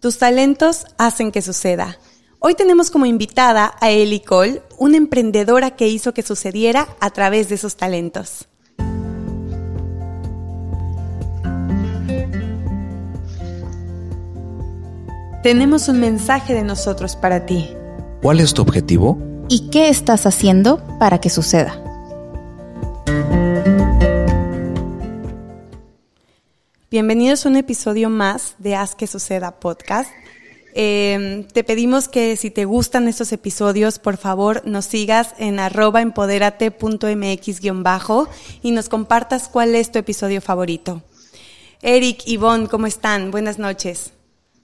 Tus talentos hacen que suceda. Hoy tenemos como invitada a Eli Cole, una emprendedora que hizo que sucediera a través de sus talentos. Tenemos un mensaje de nosotros para ti. ¿Cuál es tu objetivo? ¿Y qué estás haciendo para que suceda? Bienvenidos a un episodio más de Haz que Suceda podcast. Eh, te pedimos que si te gustan estos episodios, por favor nos sigas en arroba empoderate.mx-bajo y nos compartas cuál es tu episodio favorito. Eric, Ivonne, ¿cómo están? Buenas noches.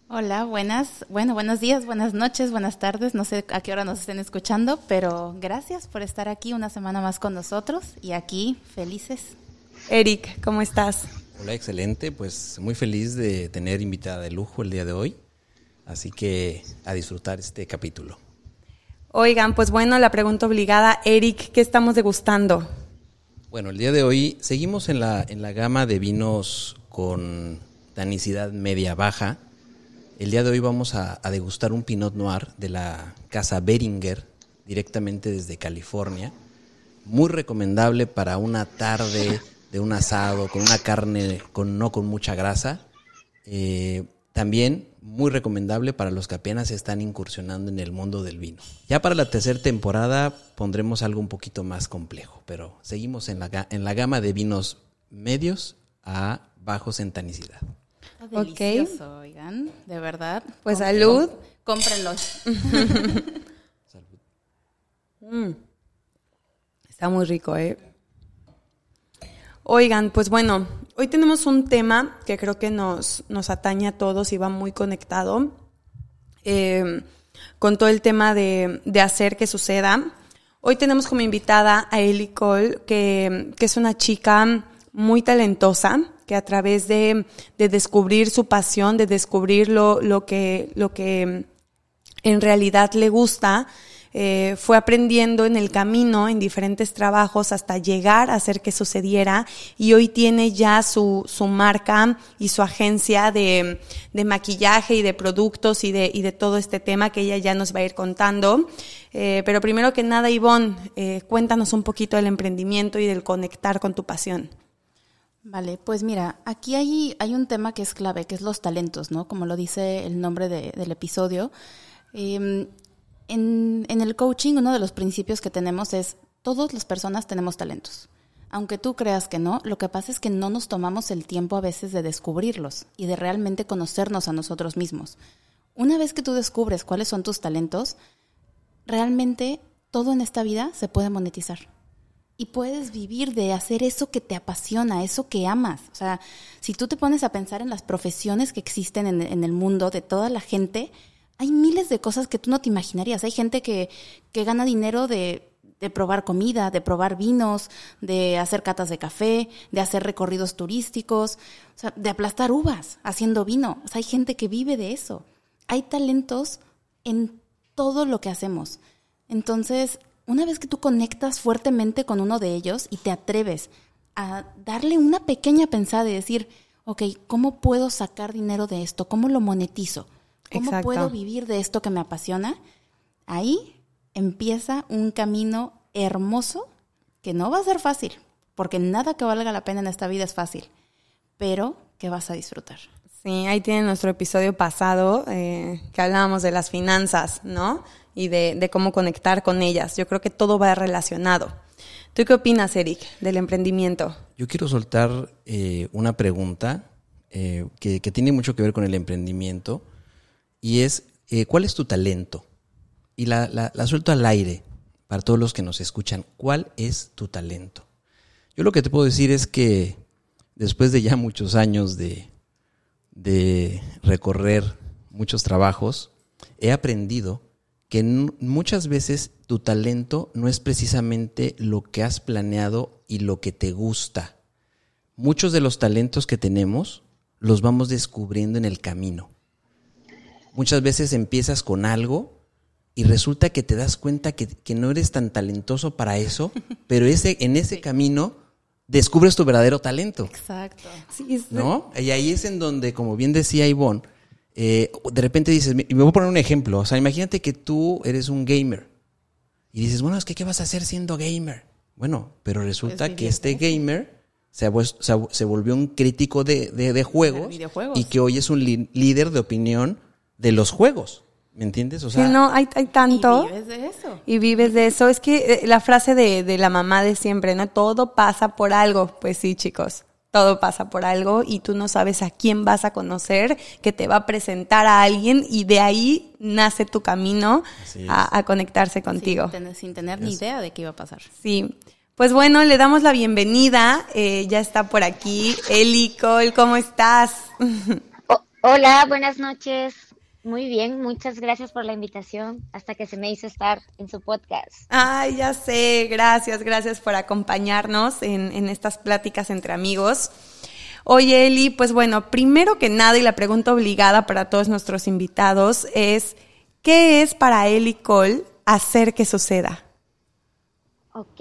Hola, buenas, bueno, buenos días, buenas noches, buenas tardes, no sé a qué hora nos estén escuchando, pero gracias por estar aquí una semana más con nosotros y aquí felices. Eric, ¿cómo estás? Hola, excelente. Pues muy feliz de tener invitada de lujo el día de hoy. Así que a disfrutar este capítulo. Oigan, pues bueno, la pregunta obligada, Eric, ¿qué estamos degustando? Bueno, el día de hoy seguimos en la, en la gama de vinos con tanicidad media-baja. El día de hoy vamos a, a, degustar un Pinot Noir de la casa Beringer, directamente desde California. Muy recomendable para una tarde de un asado, con una carne con, no con mucha grasa. Eh, también muy recomendable para los que apenas están incursionando en el mundo del vino. Ya para la tercera temporada pondremos algo un poquito más complejo, pero seguimos en la, en la gama de vinos medios a bajos en tanicidad. Delicioso, oigan, de verdad. Pues salud. Cómprenlo. salud. Mm. Está muy rico, ¿eh? Oigan, pues bueno, hoy tenemos un tema que creo que nos, nos atañe a todos y va muy conectado eh, con todo el tema de, de, hacer que suceda. Hoy tenemos como invitada a Ellie Cole, que, que es una chica muy talentosa, que a través de, de descubrir su pasión, de descubrir lo, lo, que, lo que en realidad le gusta, eh, fue aprendiendo en el camino, en diferentes trabajos, hasta llegar a hacer que sucediera y hoy tiene ya su, su marca y su agencia de, de, maquillaje y de productos y de, y de todo este tema que ella ya nos va a ir contando. Eh, pero primero que nada, Ivonne, eh, cuéntanos un poquito del emprendimiento y del conectar con tu pasión. Vale, pues mira, aquí hay, hay un tema que es clave, que es los talentos, ¿no? Como lo dice el nombre de, del episodio. Eh, en, el coaching uno de los principios que tenemos es todas las personas tenemos talentos. Aunque tú creas que no, lo que pasa es que no nos tomamos el tiempo a veces de descubrirlos y de realmente conocernos a nosotros mismos. Una vez que tú descubres cuáles son tus talentos, realmente todo en esta vida se puede monetizar. Y puedes vivir de hacer eso que te apasiona, eso que amas. O sea, si tú te pones a pensar en las profesiones que existen en, en el mundo de toda la gente, hay miles de cosas que tú no te imaginarías. Hay gente que, que gana dinero de, de, probar comida, de probar vinos, de hacer catas de café, de hacer recorridos turísticos, o sea, de aplastar uvas haciendo vino. O sea, hay gente que vive de eso. Hay talentos en todo lo que hacemos. Entonces, una vez que tú conectas fuertemente con uno de ellos y te atreves a darle una pequeña pensada y decir, ok, ¿cómo puedo sacar dinero de esto? ¿Cómo lo monetizo? ¿Cómo Exacto. puedo vivir de esto que me apasiona? Ahí empieza un camino hermoso que no va a ser fácil, porque nada que valga la pena en esta vida es fácil, pero que vas a disfrutar. Sí, ahí tiene nuestro episodio pasado eh, que hablábamos de las finanzas, ¿no? Y de, de, cómo conectar con ellas. Yo creo que todo va relacionado. ¿Tú qué opinas, Eric, del emprendimiento? Yo quiero soltar eh, una pregunta eh, que, que tiene mucho que ver con el emprendimiento y es, eh, ¿cuál es tu talento? Y la, la, la, suelto al aire para todos los que nos escuchan. ¿Cuál es tu talento? Yo lo que te puedo decir es que después de ya muchos años de, de recorrer muchos trabajos, he aprendido que muchas veces tu talento no es precisamente lo que has planeado y lo que te gusta. Muchos de los talentos que tenemos los vamos descubriendo en el camino muchas veces empiezas con algo y resulta que te das cuenta que, que no eres tan talentoso para eso, pero ese, en ese sí. camino descubres tu verdadero talento. Exacto. Sí, ¿No? Y ahí es en donde, como bien decía Ivonne, eh, de repente dices, y me voy a poner un ejemplo, o sea, imagínate que tú eres un gamer y dices, bueno, es que ¿qué vas a hacer siendo gamer? Bueno, pero resulta que este gamer se, se, volvió un crítico de, de, juegos, y que hoy es un líder de opinión de los juegos. ¿Me entiendes? O sea, no, hay, hay tanto. Y vives de eso. Y vives de eso. Es que eh, la frase de, de la mamá de siempre, ¿no? Todo pasa por algo. Pues sí, chicos todo pasa por algo y tú no sabes a quién vas a conocer, que te va a presentar a alguien y de ahí nace tu camino a, conectarse contigo. Sin, tener ni idea de qué iba a pasar. Sí. Pues bueno, le damos la bienvenida. Eh, ya está por aquí Eli Cole, ¿cómo estás? hola, buenas noches. Muy bien, muchas gracias por la invitación. Hasta que se me hizo estar en su podcast. Ay, ya sé, gracias, gracias por acompañarnos en, en estas pláticas entre amigos. Oye, Eli, pues bueno, primero que nada, y la pregunta obligada para todos nuestros invitados es, ¿qué es para Eli Cole hacer que suceda? Ok,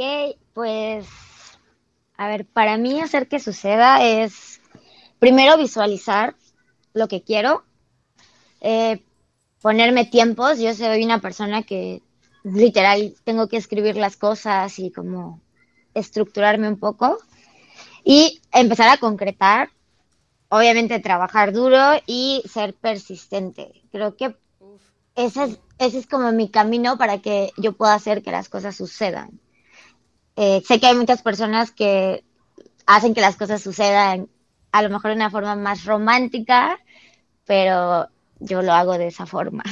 pues, a ver, para mí hacer que suceda es primero visualizar lo que quiero, eh, ponerme tiempos. Yo soy una persona que literal tengo que escribir las cosas y como estructurarme un poco y empezar a concretar. Obviamente trabajar duro y ser persistente. Creo que ese es, ese es como mi camino para que yo pueda hacer que las cosas sucedan. Eh, sé que hay muchas personas que hacen que las cosas sucedan a lo mejor de una forma más romántica, pero yo lo hago de esa forma.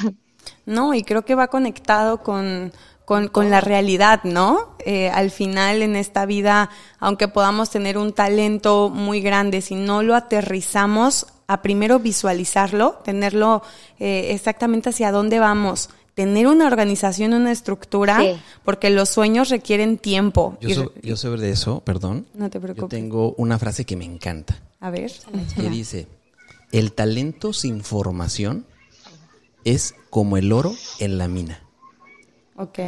No, y creo que va conectado con, con, la realidad, ¿no? Eh, al final en esta vida, aunque podamos tener un talento muy grande, si no lo aterrizamos a primero visualizarlo, tenerlo eh, exactamente hacia dónde vamos, tener una organización, una estructura, porque los sueños requieren tiempo. Yo, yo sobre eso, perdón. No te preocupes. Yo tengo una frase que me encanta. A ver. Que dice, el talento sin formación es como el oro en la mina. Ok.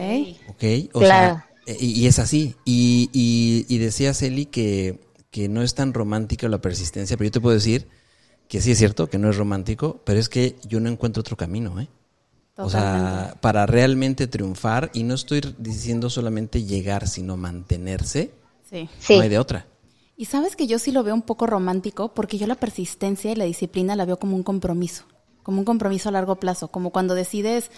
Ok, o sea, eh, y, es así. Y, y, decía Celi que, que no es tan romántica la persistencia, pero yo te puedo decir que sí es cierto que no es romántico, pero es que yo no encuentro otro camino, ¿eh? O sea, para realmente triunfar, y no estoy diciendo solamente llegar, sino mantenerse, sí. no hay de otra. Y sabes que yo sí lo veo un poco romántico porque yo la persistencia y la disciplina la veo como un compromiso, como un compromiso a largo plazo, como cuando decides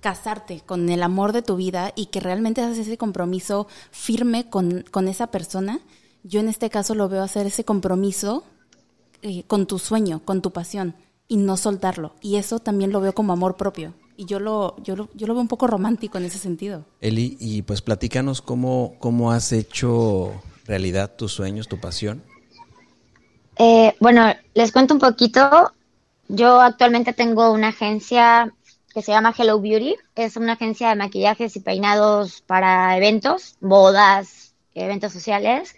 casarte con el amor de tu vida y que realmente haces ese compromiso firme con, con esa persona. Yo en este caso lo veo hacer ese compromiso eh, con tu sueño, con tu pasión y no soltarlo. Y eso también lo veo como amor propio. Y yo lo, yo lo, yo lo veo un poco romántico en ese sentido. Eli, y pues platícanos cómo, cómo has hecho realidad tus sueños, tu pasión? Eh, bueno, les cuento un poquito. Yo actualmente tengo una agencia que se llama Hello Beauty. Es una agencia de maquillajes y peinados para eventos, bodas, eventos sociales.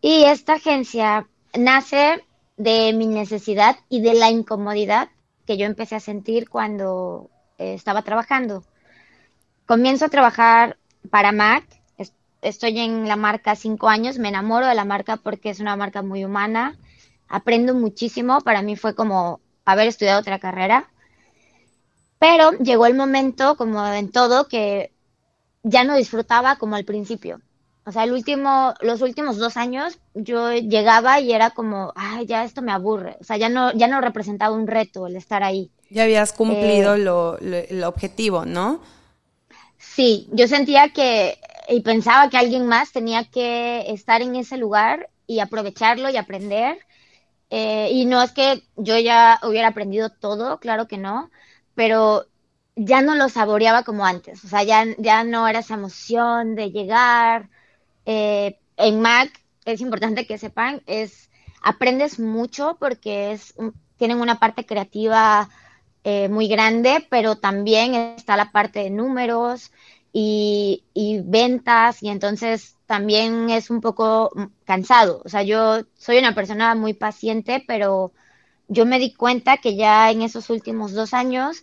Y esta agencia nace de mi necesidad y de la incomodidad que yo empecé a sentir cuando eh, estaba trabajando. Comienzo a trabajar para MAC estoy en la marca cinco años, me enamoro de la marca porque es una marca muy humana, aprendo muchísimo, para mí fue como haber estudiado otra carrera, pero llegó el momento, como en todo, que ya no disfrutaba como al principio. O sea, el último, los últimos dos años yo llegaba y era como, ay, ya esto me aburre. O sea, ya no, ya no representaba un reto el estar ahí. Ya habías cumplido eh, lo, el objetivo, ¿no? Sí, yo sentía que y pensaba que alguien más tenía que estar en ese lugar y aprovecharlo y aprender. Eh, y no es que yo ya hubiera aprendido todo, claro que no, pero ya no lo saboreaba como antes. O sea, ya, ya no era esa emoción de llegar. Eh, en Mac es importante que sepan, es aprendes mucho porque es tienen una parte creativa eh, muy grande, pero también está la parte de números, y, ventas y entonces también es un poco cansado. O sea, yo soy una persona muy paciente, pero yo me di cuenta que ya en esos últimos dos años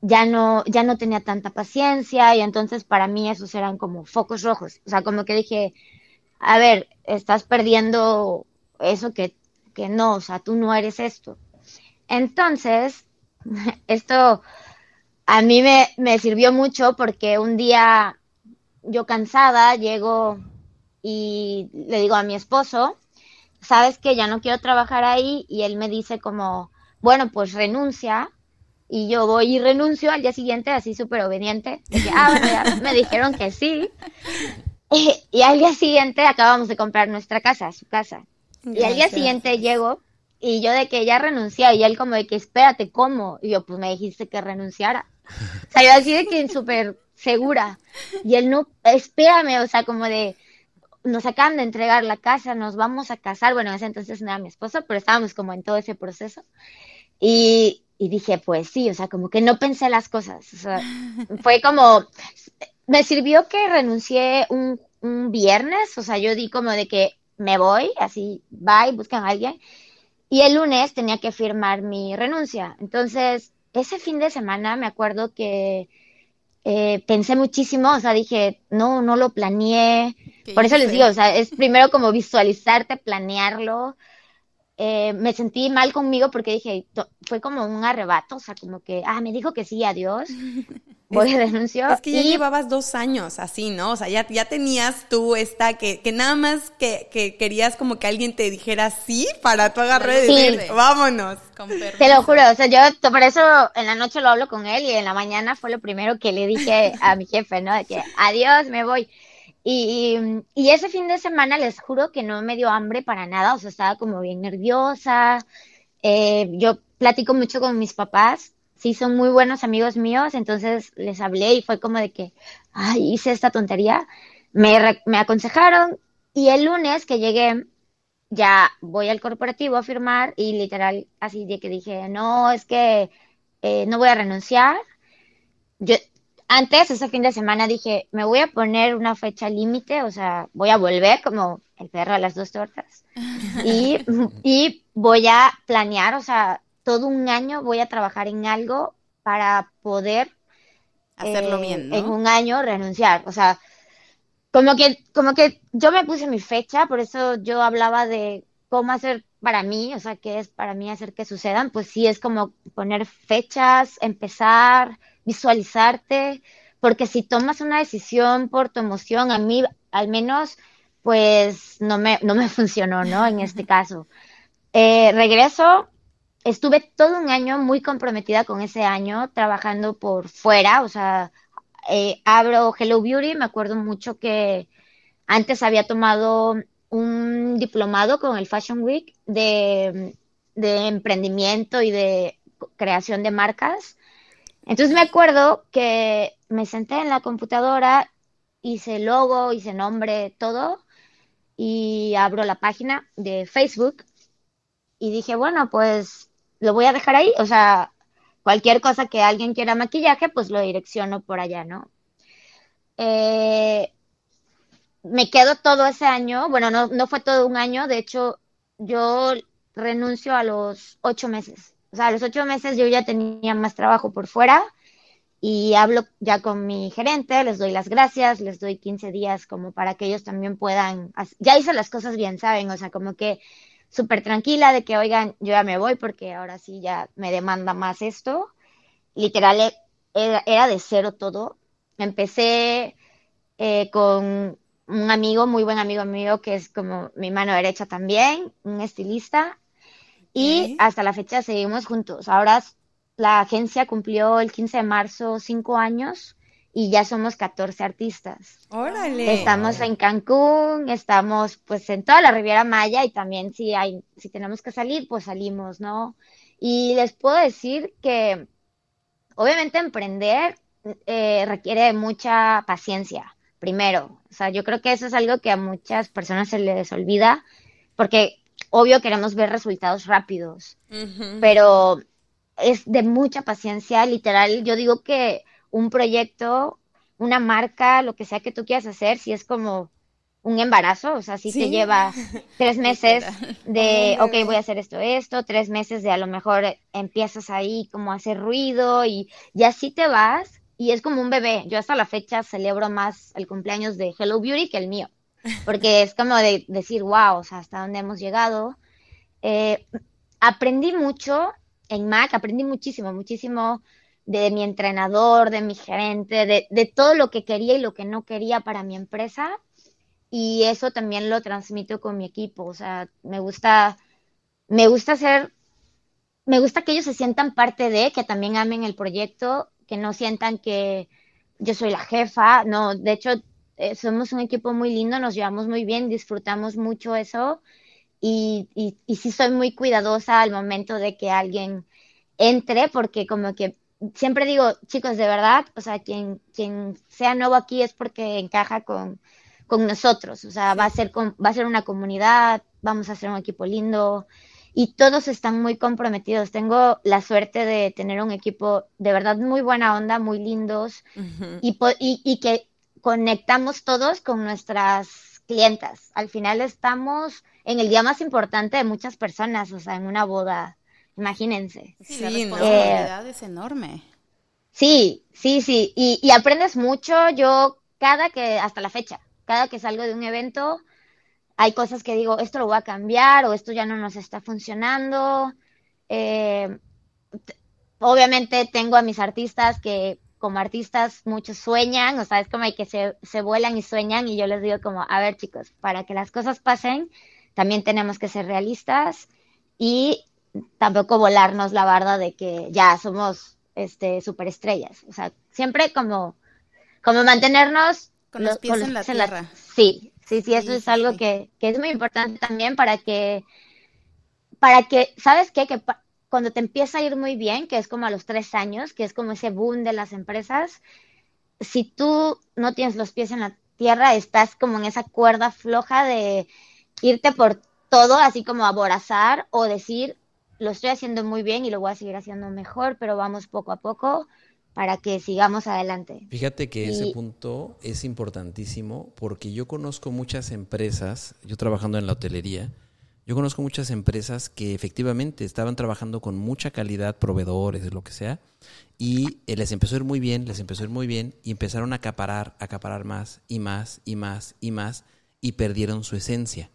ya no, ya no tenía tanta paciencia y entonces para mí esos eran como focos rojos. O sea, como que dije, a ver, estás perdiendo eso que, que no, o sea, tú no eres esto. Entonces, esto a mí me, me sirvió mucho porque un día yo cansada llego y le digo a mi esposo, sabes que ya no quiero trabajar ahí y él me dice como, bueno, pues renuncia y yo voy y renuncio al día siguiente así súper obediente. ah, me dijeron que sí. Y, al día siguiente acabamos de comprar nuestra casa, su casa. Y al día siguiente llego y yo de que ya renuncié y él como de que espérate, ¿cómo? Y yo pues me dijiste que renunciara. O sea, yo así de que súper segura. Y él no, espérame, o sea, como de, nos acaban de entregar la casa, nos vamos a casar. Bueno, en ese entonces no era mi esposo, pero estábamos como en todo ese proceso. Y, y dije, pues sí, o sea, como que no pensé las cosas. O sea, fue como, me sirvió que renuncié un, un viernes, o sea, yo di como de que me voy, así, bye, buscan a alguien. Y el lunes tenía que firmar mi renuncia. Entonces, ese fin de semana me acuerdo que eh, pensé muchísimo, o sea, dije, no, no lo planeé. Por eso les digo, o sea, es primero como visualizarte, planearlo. Eh, me sentí mal conmigo porque dije, fue como un arrebato, o sea, como que, ah, me dijo que sí, adiós. voy a denunciar. Es que ya llevabas dos años así, ¿no? O sea, ya, ya tenías tú esta, que, que nada más que, que querías como que alguien te dijera sí para tu agarre de vámonos. Te lo juro, o sea, yo por eso en la noche lo hablo con él y en la mañana fue lo primero que le dije a mi jefe, ¿no? De que adiós, me voy. Y, ese fin de semana les juro que no me dio hambre para nada, o sea, estaba como bien nerviosa. Eh, yo platico mucho con mis papás sí son muy buenos amigos míos, entonces les hablé y fue como de que, ay, hice esta tontería. Me, me aconsejaron y el lunes que llegué, ya voy al corporativo a firmar y literal así de que dije, no, es que eh, no voy a renunciar. Yo antes, ese fin de semana, dije, me voy a poner una fecha límite, o sea, voy a volver como el perro a las dos tortas. y, y voy a planear, o sea, todo un año voy a trabajar en algo para poder hacerlo eh, bien, En un año renunciar, o sea, como que como que yo me puse mi fecha, por eso yo hablaba de cómo hacer para mí, o sea, qué es para mí hacer que sucedan, pues sí es como poner fechas, empezar, visualizarte, porque si tomas una decisión por tu emoción, a mí al menos pues no me, no me funcionó, ¿no? En este caso. Eh, regreso, estuve todo un año muy comprometida con ese año, trabajando por fuera, o sea, eh, abro Hello Beauty, me acuerdo mucho que antes había tomado un diplomado con el Fashion Week de, emprendimiento y de creación de marcas. Entonces me acuerdo que me senté en la computadora, hice logo, hice nombre, todo, y abro la página de Facebook y dije, bueno, pues lo voy a dejar ahí, o sea, cualquier cosa que alguien quiera maquillaje, pues lo direcciono por allá, ¿no? Eh, me quedo todo ese año, bueno, no, no fue todo un año, de hecho, yo renuncio a los ocho meses. O sea, a los ocho meses yo ya tenía más trabajo por fuera y hablo ya con mi gerente, les doy las gracias, les doy 15 días como para que ellos también puedan, ya hice las cosas bien, ¿saben? O sea, como que súper tranquila de que, oigan, yo ya me voy porque ahora sí ya me demanda más esto. Literal, e, era, de cero todo. Empecé eh, con un amigo, muy buen amigo mío, que es como mi mano derecha también, un estilista. Y hasta la fecha seguimos juntos. Ahora la agencia cumplió el 15 de marzo cinco años y ya somos 14 artistas. Órale. Estamos en Cancún, estamos pues en toda la Riviera Maya y también si hay, si tenemos que salir, pues salimos, ¿no? Y les puedo decir que obviamente emprender eh, requiere mucha paciencia, primero. O sea, yo creo que eso es algo que a muchas personas se les olvida, porque obvio queremos ver resultados rápidos, pero es de mucha paciencia, literal. Yo digo que un proyecto, una marca, lo que sea que tú quieras hacer, si es como un embarazo, o sea, si te lleva tres meses de, ok, voy a hacer esto, esto, tres meses de a lo mejor empiezas ahí como a hacer ruido y, y así te vas y es como un bebé. Yo hasta la fecha celebro más el cumpleaños de Hello Beauty que el mío, porque es como de decir, wow, o sea, hasta dónde hemos llegado. Eh, aprendí mucho en Mac aprendí muchísimo, muchísimo de mi entrenador, de mi gerente, de, de todo lo que quería y lo que no quería para mi empresa. Y eso también lo transmito con mi equipo. O sea, me gusta, me gusta hacer, me gusta que ellos se sientan parte de, que también amen el proyecto, que no sientan que yo soy la jefa. No, de hecho, eh, somos un equipo muy lindo, nos llevamos muy bien, disfrutamos mucho eso. Y, y, y sí soy muy cuidadosa al momento de que alguien entre, porque como que siempre digo, chicos, de verdad, o sea, quien, quien sea nuevo aquí es porque encaja con, con nosotros, o sea, va a ser va a ser una comunidad, vamos a ser un equipo lindo y todos están muy comprometidos. Tengo la suerte de tener un equipo de verdad muy buena onda, muy lindos y, y, y que conectamos todos con nuestras clientas. Al final estamos en el día más importante de muchas personas, o sea, en una boda Imagínense. Sí, la responsabilidad es enorme. Sí, sí, sí. Y, y, aprendes mucho. Yo, cada que, hasta la fecha, cada que salgo de un evento, hay cosas que digo, esto lo voy a cambiar o esto ya no nos está funcionando. Eh, obviamente tengo a mis artistas que como artistas muchos sueñan, o sea, es como hay que se, se vuelan y sueñan y yo les digo como, a ver chicos, para que las cosas pasen, también tenemos que ser realistas y tampoco volarnos la barda de que ya somos este superestrellas. O sea, siempre como, como mantenernos con los pies en la tierra. sí, sí, sí, eso es algo que, que, es muy importante también para que, para que, ¿sabes qué? Que cuando te empieza a ir muy bien, que es como a los tres años, que es como ese boom de las empresas, si tú no tienes los pies en la tierra, estás como en esa cuerda floja de irte por todo, así como aborazar o decir, lo estoy haciendo muy bien y lo voy a seguir haciendo mejor, pero vamos poco a poco para que sigamos adelante. Fíjate que ese punto es importantísimo porque yo conozco muchas empresas, yo trabajando en la hotelería, yo conozco muchas empresas que efectivamente estaban trabajando con mucha calidad, proveedores, lo que sea, y eh, les empezó a ir muy bien, les empezó a ir muy bien, y empezaron a acaparar, a acaparar más y más y más y más, y perdieron su esencia.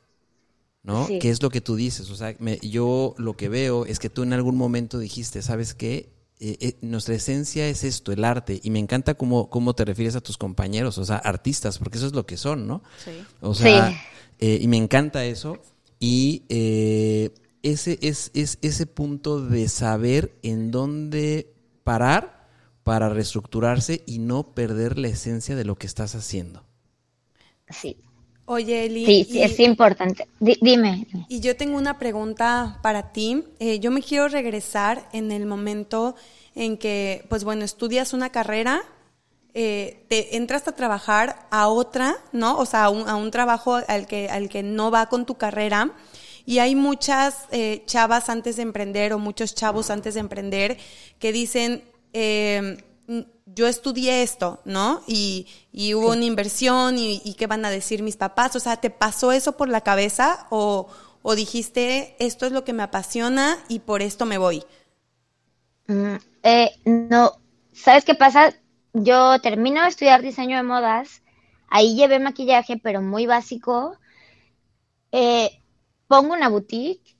¿no? ¿Qué es lo que tú dices? O sea, yo lo que veo es que tú en algún momento dijiste, ¿sabes qué? Eh, eh, nuestra esencia es esto, el arte, y me encanta cómo, cómo te refieres a tus compañeros, o sea, artistas, porque eso es lo que son, ¿no? Sí. O sea, eh, y me encanta eso, y ese es, es ese punto de saber en dónde parar para reestructurarse y no perder la esencia de lo que estás haciendo. Sí, Oye, Eli. Sí, sí, es importante. dime. Y yo tengo una pregunta para ti. Eh, yo me quiero regresar en el momento en que, pues bueno, estudias una carrera, eh, te entras a trabajar a otra, ¿no? O sea, a un, a un, trabajo al que, al que no va con tu carrera. Y hay muchas eh, chavas antes de emprender o muchos chavos antes de emprender que dicen, eh, yo estudié esto, ¿no? Y, y hubo una inversión y, y, qué van a decir mis papás. O sea, ¿te pasó eso por la cabeza o, o dijiste, esto es lo que me apasiona y por esto me voy? Mm, eh, no, ¿sabes qué pasa? Yo termino de estudiar diseño de modas, ahí llevé maquillaje, pero muy básico. Eh, pongo una boutique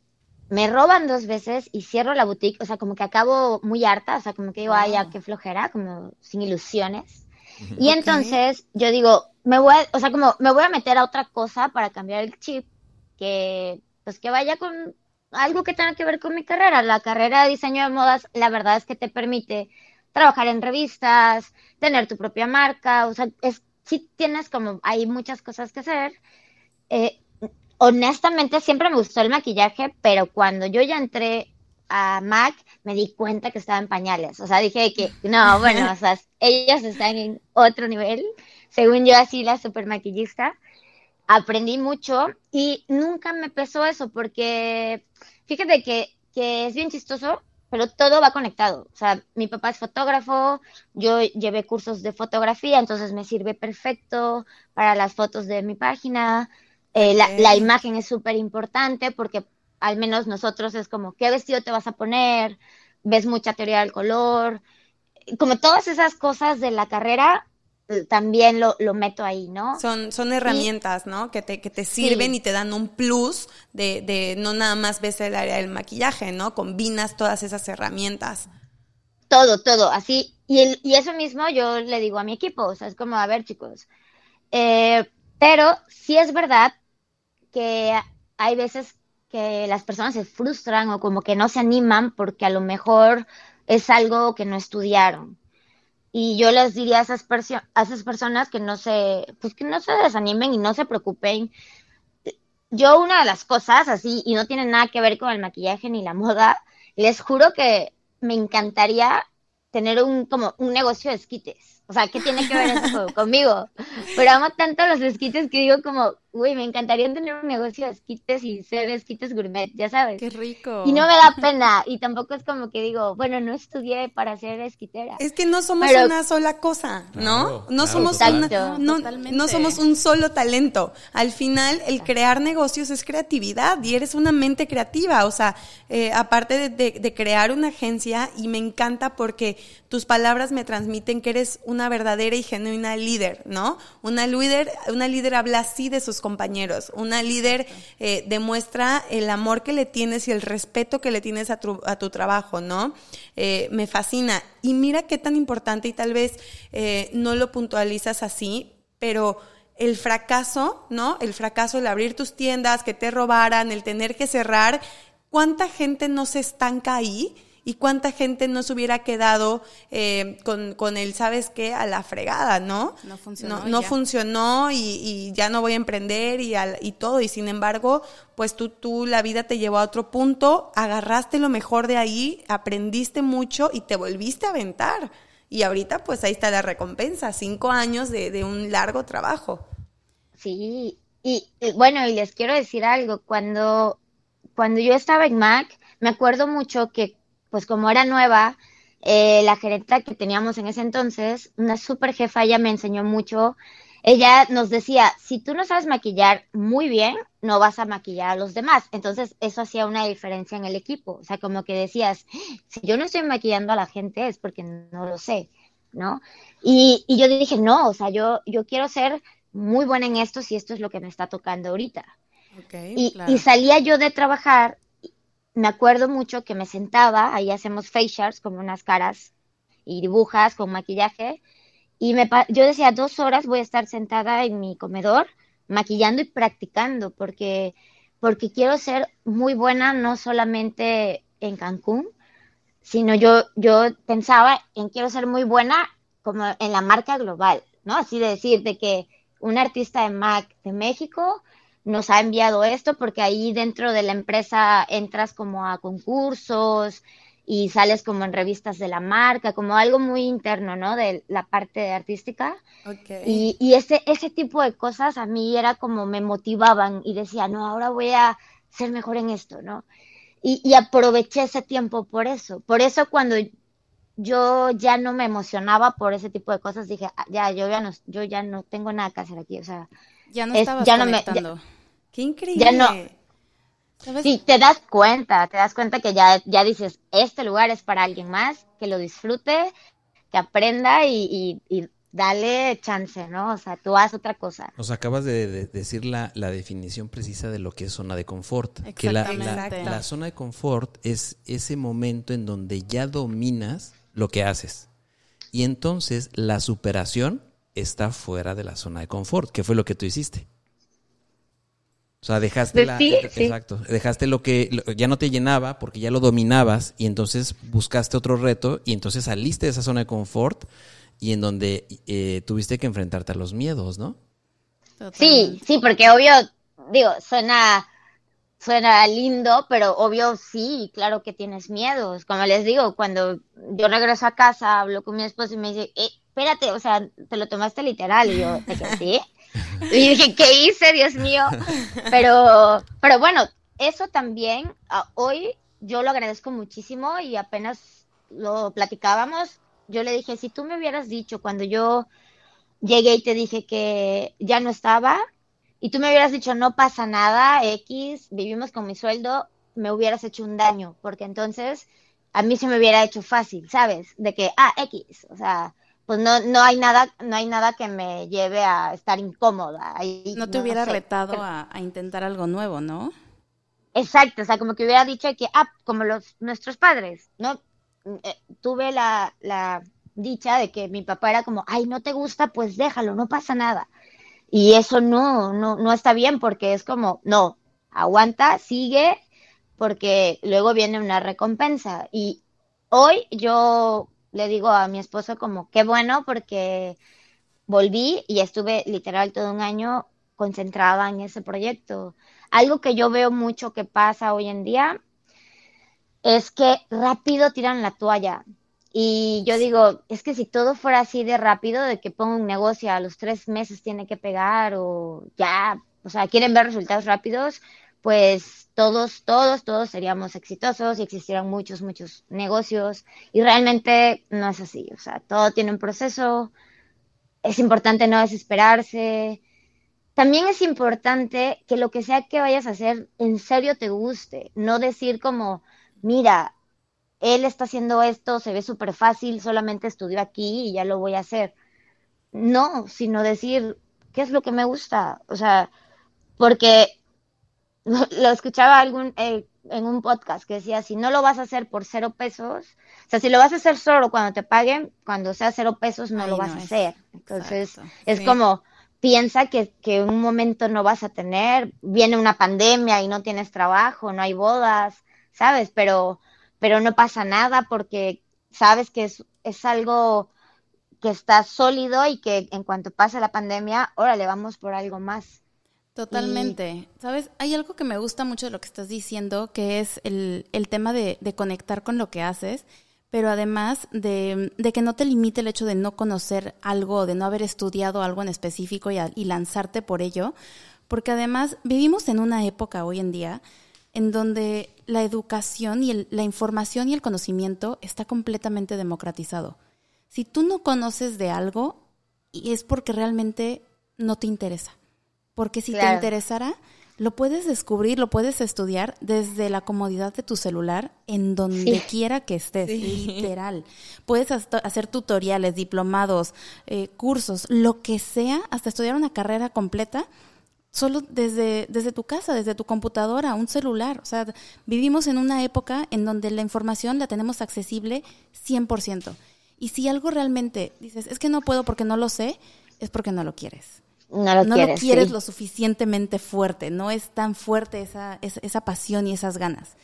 me roban dos veces y cierro la boutique, o sea, como que acabo muy harta, o sea, como que digo, ay, ya qué flojera, como sin ilusiones. Y entonces yo digo, me voy a, o sea, como me voy a meter a otra cosa para cambiar el chip, que pues que vaya con algo que tenga que ver con mi carrera. La carrera de diseño de modas, la verdad es que te permite trabajar en revistas, tener tu propia marca, o sea, es, sí tienes como, hay muchas cosas que hacer. Eh, honestamente siempre me gustó el maquillaje, pero cuando yo ya entré a MAC me di cuenta que estaba en pañales. O sea, dije que no, bueno, o sea, ellos están en otro nivel. Según yo, así la super maquillista. Aprendí mucho y nunca me pesó eso porque fíjate que, que es bien chistoso, pero todo va conectado. O sea, mi papá es fotógrafo, yo llevé cursos de fotografía, entonces me sirve perfecto para las fotos de mi página. Eh, la, la, imagen es súper importante porque al menos nosotros es como, ¿qué vestido te vas a poner? Ves mucha teoría del color. Como todas esas cosas de la carrera, también lo, lo meto ahí, ¿no? Son, son herramientas, ¿no? Que te, que te sirven y te dan un plus de, de no nada más ves el área del maquillaje, ¿no? Combinas todas esas herramientas. Todo, todo, así. Y, el, y eso mismo yo le digo a mi equipo, o sea, es como, a ver chicos, eh, pero sí es verdad que hay veces que las personas se frustran o como que no se animan porque a lo mejor es algo que no estudiaron. Y yo les diría a esas, a esas personas que no se, pues que no se desanimen y no se preocupen. Yo una de las cosas así, y no tiene nada que ver con el maquillaje ni la moda, les juro que me encantaría tener un, como un negocio de esquites. O sea, ¿qué tiene que ver eso conmigo? Pero amo tanto los esquites que digo como, uy, me encantaría tener un negocio de esquites y ser esquites gourmet, ya sabes. Qué rico. Y no me da pena. Y tampoco es como que digo, bueno, no estudié para ser esquitera. Es que no somos una sola cosa, ¿no? no somos una, no, no, somos un solo talento. Al final, el crear negocios es creatividad y eres una mente creativa. O sea, eh, aparte de, de crear una agencia, y me encanta porque tus palabras me transmiten que eres una verdadera y genuina líder, ¿no? Una líder, una líder habla así de sus compañeros, una líder eh, demuestra el amor que le tienes y el respeto que le tienes a tu, a tu trabajo, ¿no? Eh, me fascina. Y mira qué tan importante y tal vez eh, no lo puntualizas así, pero el fracaso, ¿no? El fracaso, el abrir tus tiendas, que te robaran, el tener que cerrar, ¿cuánta gente no se estanca ahí? ¿Y cuánta gente no se hubiera quedado eh, con, con el, sabes qué, a la fregada, ¿no? No funcionó. No, funcionó y, y, ya no voy a emprender y, y todo. Y sin embargo, pues tú, tú, la vida te llevó a otro punto, agarraste lo mejor de ahí, aprendiste mucho y te volviste a aventar. Y ahorita, pues ahí está la recompensa, cinco años de, de un largo trabajo. Sí, y, y bueno, y les quiero decir algo, cuando, cuando yo estaba en Mac, me acuerdo mucho que pues como era nueva, eh, la gerenta que teníamos en ese entonces, una super jefa, ella me enseñó mucho. Ella nos decía, si tú no sabes maquillar muy bien, no vas a maquillar a los demás. Entonces, eso hacía una diferencia en el equipo. O sea, como que decías, si yo no estoy maquillando a la gente es porque no lo sé, ¿no? Y, y yo dije, no, o sea, yo, yo quiero ser muy buena en esto si esto es lo que me está tocando ahorita. y, y salía yo de trabajar me acuerdo mucho que me sentaba, ahí hacemos facials como unas caras y dibujas con maquillaje, y me, yo decía, dos horas voy a estar sentada en mi comedor maquillando y practicando, porque, porque quiero ser muy buena no solamente en Cancún, sino yo, yo pensaba en quiero ser muy buena como en la marca global, ¿no? Así de decir, de que un artista de MAC de México nos ha enviado esto porque ahí dentro de la empresa entras como a concursos y sales como en revistas de la marca, como algo muy interno, ¿no? De la parte artística. Y, y ese, ese tipo de cosas a mí era como me motivaban y decía, no, ahora voy a ser mejor en esto, ¿no? Y, y aproveché ese tiempo por eso. Por eso cuando yo ya no me emocionaba por ese tipo de cosas, dije, ah, ya, yo ya no, yo ya no tengo nada que hacer aquí, o sea, ya no estabas ya conectando. Qué increíble. Ya no. Sí, te das cuenta, te das cuenta que ya, ya dices, este lugar es para alguien más, que lo disfrute, que aprenda y, y, dale chance, ¿no? O sea, tú haz otra cosa. Nos acabas de, decir la, la, definición precisa de lo que es zona de confort. Que la, la, la zona de confort es ese momento en donde ya dominas lo que haces. Y entonces la superación está fuera de la zona de confort, que fue lo que tú hiciste. O sea, dejaste la, exacto, dejaste lo que ya no te llenaba porque ya lo dominabas y entonces buscaste otro reto y entonces saliste de esa zona de confort y en donde eh, tuviste que enfrentarte a los miedos, ¿no? Sí, sí, porque obvio, digo, suena suena lindo, pero obvio sí, claro que tienes miedos. Como les digo, cuando yo regreso a casa, hablo con mi esposo y me dice, eh, espérate, o sea, te lo tomaste literal. Y yo, sí? Y dije, ¿qué hice, Dios mío? Pero, pero bueno, eso también, ah, hoy yo lo agradezco muchísimo y apenas lo platicábamos, yo le dije, si tú me hubieras dicho cuando yo llegué y te dije que ya no estaba, y tú me hubieras dicho, no pasa nada, X, vivimos con mi sueldo, me hubieras hecho un daño, porque entonces a mí se me hubiera hecho fácil, ¿sabes? De que, ah, X, o sea, pues no, no hay nada, no hay nada que me lleve a estar incómoda. Ahí, no te hubiera retado a, intentar algo nuevo, ¿no? Exacto, o sea, como que hubiera dicho que, ah, como los nuestros padres, ¿no? Eh, tuve la, la dicha de que mi papá era como, ay, no te gusta, pues déjalo, no pasa nada. Y eso no, no, no está bien porque es como, no, aguanta, sigue, porque luego viene una recompensa. Y hoy yo le digo a mi esposo como, qué bueno porque volví y estuve literal todo un año concentrada en ese proyecto. Algo que yo veo mucho que pasa hoy en día es que rápido tiran la toalla. Y yo digo, es que si todo fuera así de rápido, de que pongo un negocio a los tres meses tiene que pegar o ya, o sea, quieren ver resultados rápidos, pues todos, todos, todos seríamos exitosos y existieran muchos, muchos negocios. Y realmente no es así. O sea, todo tiene un proceso. Es importante no desesperarse. También es importante que lo que sea que vayas a hacer en serio te guste. No decir como, mira, él está haciendo esto, se ve súper fácil, solamente estudió aquí y ya lo voy a hacer. No, sino decir, ¿qué es lo que me gusta? O sea, porque lo escuchaba algún, eh, en un podcast que decía, si no lo vas a hacer por cero pesos, o sea, si lo vas a hacer solo cuando te paguen, cuando sea cero pesos no lo vas a hacer. Entonces, es como, piensa que, que un momento no vas a tener, viene una pandemia y no tienes trabajo, no hay bodas, ¿sabes? Pero, pero no pasa nada porque sabes que es, es algo que está sólido y que en cuanto pase la pandemia, órale, vamos por algo más. Totalmente. Sabes, hay algo que me gusta mucho de lo que estás diciendo, que es el, el tema de, de, conectar con lo que haces, pero además de, de, que no te limite el hecho de no conocer algo, de no haber estudiado algo en específico y, y lanzarte por ello, porque además vivimos en una época hoy en día en donde la educación y el, la información y el conocimiento está completamente democratizado. Si tú no conoces de algo, es porque realmente no te interesa porque si te interesara, lo puedes descubrir, lo puedes estudiar desde la comodidad de tu celular, en donde quiera que estés, literal. Puedes hacer tutoriales, diplomados, eh, cursos, lo que sea, hasta estudiar una carrera completa, solo desde, desde tu casa, desde tu computadora, un celular. O sea, vivimos en una época en donde la información la tenemos accesible 100%. Y si algo realmente dices, es que no puedo porque no lo sé, es porque no lo quieres no lo quieres, lo quieres lo suficientemente fuerte, no es tan fuerte esa, esa, pasión y esas ganas.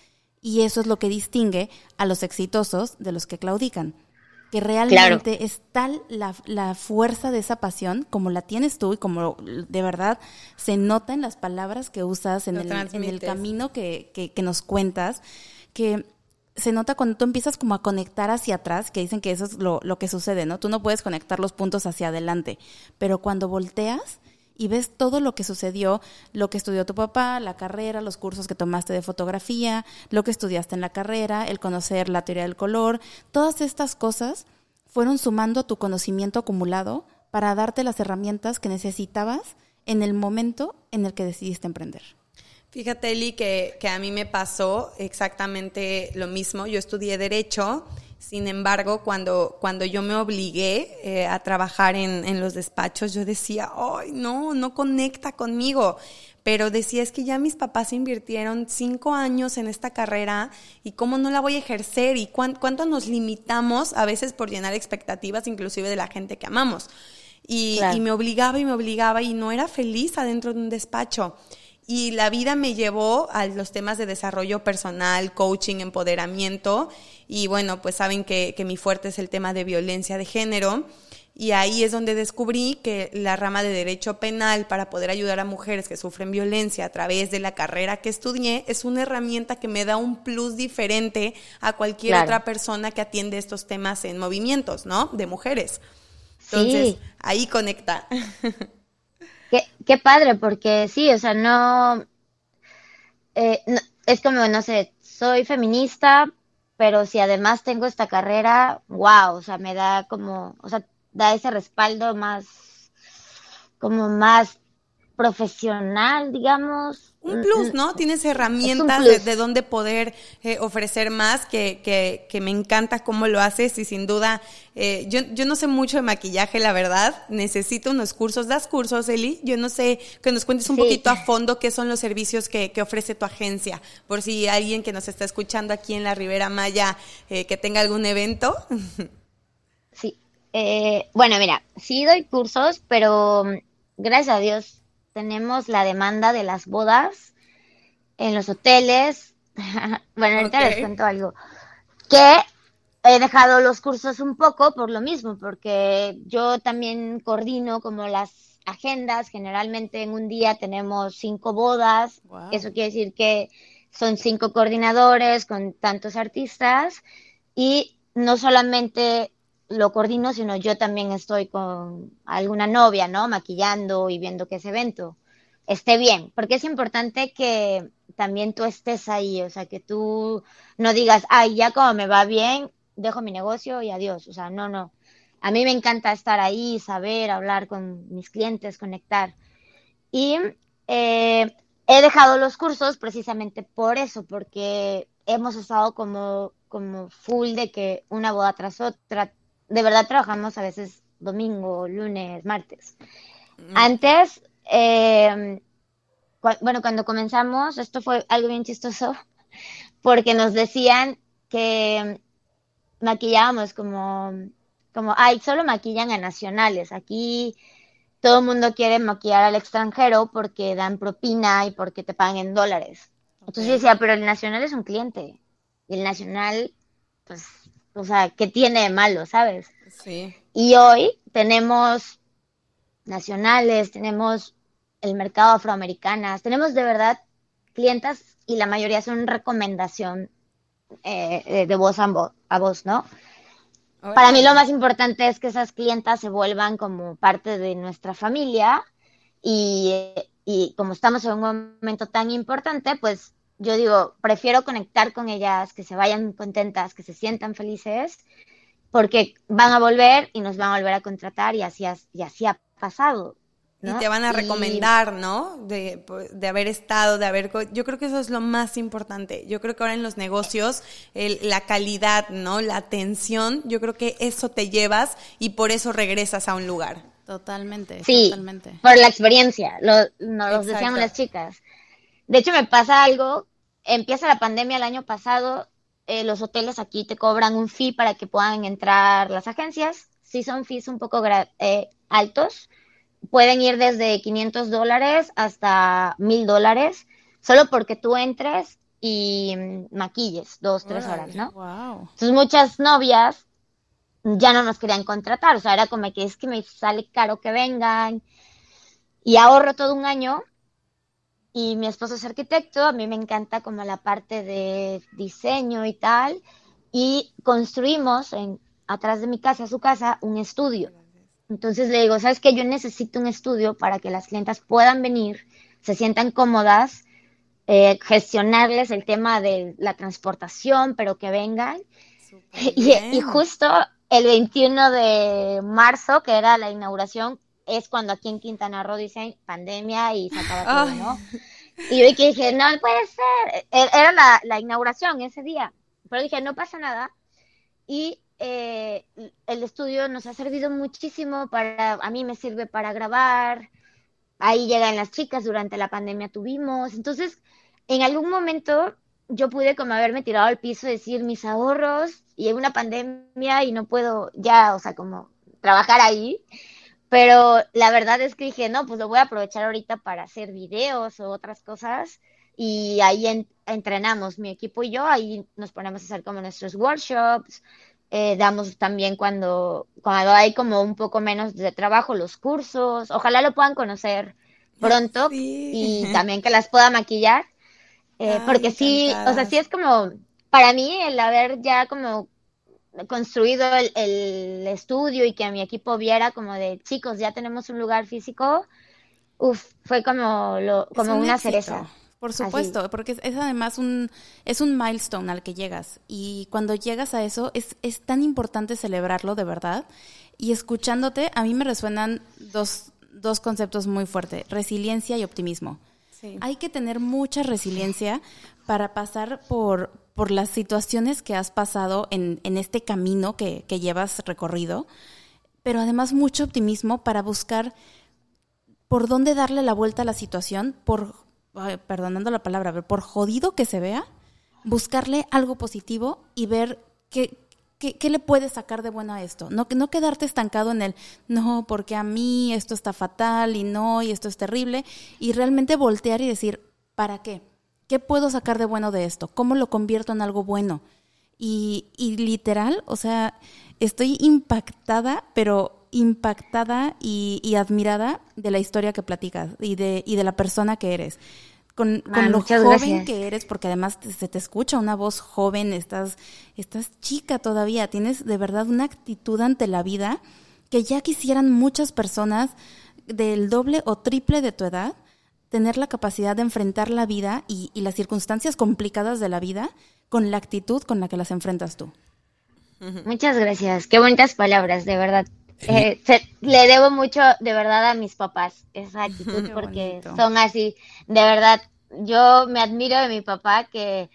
Y eso es lo que distingue a los exitosos de los que claudican. Que realmente es tal la, la, fuerza de esa pasión como la tienes tú y como de verdad se nota en las palabras que usas, en, el, en el, camino que, que, que nos cuentas, que se nota cuando tú empiezas como a conectar hacia atrás, que dicen que eso es lo, lo, que sucede, ¿no? Tú no puedes conectar los puntos hacia adelante, pero cuando volteas y ves todo lo que sucedió, lo que estudió tu papá, la carrera, los cursos que tomaste de fotografía, lo que estudiaste en la carrera, el conocer la teoría del color, todas estas cosas fueron sumando tu conocimiento acumulado para darte las herramientas que necesitabas en el momento en el que decidiste emprender. Fíjate, Eli, que, que, a mí me pasó exactamente lo mismo. Yo estudié Derecho, sin embargo, cuando, cuando yo me obligué eh, a trabajar en, en, los despachos, yo decía, ay, no, no conecta conmigo. Pero decía, es que ya mis papás invirtieron cinco años en esta carrera y cómo no la voy a ejercer y cuánto nos limitamos a veces por llenar expectativas, inclusive de la gente que amamos. Y, y me obligaba y me obligaba y no era feliz adentro de un despacho. Y la vida me llevó a los temas de desarrollo personal, coaching, empoderamiento. Y bueno, pues saben que, que mi fuerte es el tema de violencia de género. Y ahí es donde descubrí que la rama de derecho penal para poder ayudar a mujeres que sufren violencia a través de la carrera que estudié es una herramienta que me da un plus diferente a cualquier otra persona que atiende estos temas en movimientos, ¿no? De mujeres. Entonces, ahí conecta. Qué, qué padre, porque sí, o sea, no, eh, es como, no sé, soy feminista, pero si además tengo esta carrera, wow, o sea, me da como, o sea, da ese respaldo más, como más profesional, digamos, un plus, ¿no? Tienes herramientas de, de dónde poder eh, ofrecer más, que, que, que, me encanta cómo lo haces y sin duda, eh, yo, yo no sé mucho de maquillaje, la verdad, necesito unos cursos, das cursos, Eli, yo no sé, que nos cuentes un poquito a fondo qué son los servicios que, que, ofrece tu agencia, por si alguien que nos está escuchando aquí en la Ribera Maya, eh, que tenga algún evento. Sí, bueno, mira, sí doy cursos, pero mm, gracias a Dios tenemos la demanda de las bodas en los hoteles. bueno, ahorita les cuento algo. Que he dejado los cursos un poco por lo mismo, porque yo también coordino como las agendas. Generalmente en un día tenemos cinco bodas. Eso quiere decir que son cinco coordinadores con tantos artistas. Y no solamente lo coordino, sino yo también estoy con alguna novia, ¿no? Maquillando y viendo que ese evento esté bien, porque es importante que también tú estés ahí, o sea, que tú no digas, ay, ya como me va bien, dejo mi negocio y adiós, o sea, no, no. A mí me encanta estar ahí, saber, hablar con mis clientes, conectar. Y eh, he dejado los cursos precisamente por eso, porque hemos estado como, como full de que una boda tras otra, de verdad trabajamos a veces domingo, lunes, martes. Mm. Antes, eh, bueno, cuando comenzamos, esto fue algo bien chistoso, porque nos decían que maquillábamos como, como, ay, solo maquillan a nacionales. Aquí todo el mundo quiere maquillar al extranjero porque dan propina y porque te pagan en dólares. Entonces yo decía, pero el nacional es un cliente. Y el nacional, pues o sea, ¿qué tiene de malo, sabes? Sí. Y hoy tenemos nacionales, tenemos el mercado afroamericanas, tenemos de verdad clientas y la mayoría son recomendación eh, de voz a voz, a voz ¿no? Para mí lo más importante es que esas clientas se vuelvan como parte de nuestra familia y, y como estamos en un momento tan importante, pues yo digo, prefiero conectar con ellas, que se vayan contentas, que se sientan felices, porque van a volver y nos van a volver a contratar y así, y así ha pasado. Y te van a recomendar, ¿no? De, de, haber estado, de haber... Yo creo que eso es lo más importante. Yo creo que ahora en los negocios, el, la calidad, ¿no? La atención, yo creo que eso te llevas y por eso regresas a un lugar. Totalmente, sí, totalmente. por la experiencia, lo, nos lo decíamos las chicas. De hecho, me pasa algo empieza la pandemia el año pasado, eh, los hoteles aquí te cobran un fee para que puedan entrar las agencias. Sí son fees un poco eh, altos. Pueden ir desde 500 dólares hasta 1000 dólares, solo porque tú entres y mm, maquilles dos, tres horas, ¿no? Entonces muchas novias ya no nos querían contratar, o sea, era como que es que me sale caro que vengan y ahorro todo un año y mi esposo es arquitecto, a mí me encanta como la parte de diseño y tal, y construimos en, atrás de mi casa, su casa, un estudio. Entonces le digo, ¿sabes qué? Yo necesito un estudio para que las clientas puedan venir, se sientan cómodas, eh, gestionarles el tema de la transportación, pero que vengan. Y, y, justo el 21 de marzo, que era la inauguración, es cuando aquí en Quintana Roo dicen pandemia y se acaba todo, ¿no? Y yo dije, no puede ser. E-, era la, la, inauguración ese día. Pero dije, no pasa nada. Y eh, el estudio nos ha servido muchísimo para, a mí me sirve para grabar. Ahí llegan las chicas, durante la pandemia tuvimos. Entonces, en algún momento yo pude como haberme tirado al piso y decir mis ahorros y en una pandemia y no puedo ya, o sea, como trabajar ahí. Pero la verdad es que dije, no, pues lo voy a aprovechar ahorita para hacer videos o otras cosas. Y ahí entrenamos mi equipo y yo, ahí nos ponemos a hacer como nuestros workshops. Eh, damos también cuando, cuando hay como un poco menos de trabajo los cursos. Ojalá lo puedan conocer pronto y también que las pueda maquillar. Eh, porque sí, o sea, sí es como, para mí el haber ya como construido el, estudio y que a mi equipo viera como de chicos, ya tenemos un lugar físico, uf, fue como, lo, como una cereza. Por supuesto, porque es, además un, es un milestone al que llegas. Y cuando llegas a eso, es, es tan importante celebrarlo de verdad. Y escuchándote, a mí me resuenan dos, dos conceptos muy fuertes, resiliencia y optimismo. Hay que tener mucha resiliencia para pasar por, por las situaciones que has pasado en, en este camino que, que llevas recorrido, pero además mucho optimismo para buscar por dónde darle la vuelta a la situación, por, perdonando la palabra, por jodido que se vea, buscarle algo positivo y ver qué, qué, le puedes sacar de bueno a esto. No, no quedarte estancado en el, no, porque a mí esto está fatal y no, y esto es terrible, y realmente voltear y decir, ¿para qué? ¿Qué puedo sacar de bueno de esto? ¿Cómo lo convierto en algo bueno? Y, y literal, o sea, estoy impactada, pero impactada y, admirada de la historia que platicas y de, y de la persona que eres. Con, lo joven que eres, porque además se te escucha una voz joven, estás, estás chica todavía, tienes de verdad una actitud ante la vida que ya quisieran muchas personas del doble o triple de tu edad tener la capacidad de enfrentar la vida y, y las circunstancias complicadas de la vida con la actitud con la que las enfrentas tú. Muchas gracias. Qué bonitas palabras, de verdad. Eh, le debo mucho de verdad a mis papás esa actitud porque son así. De verdad, yo me admiro de mi papá que,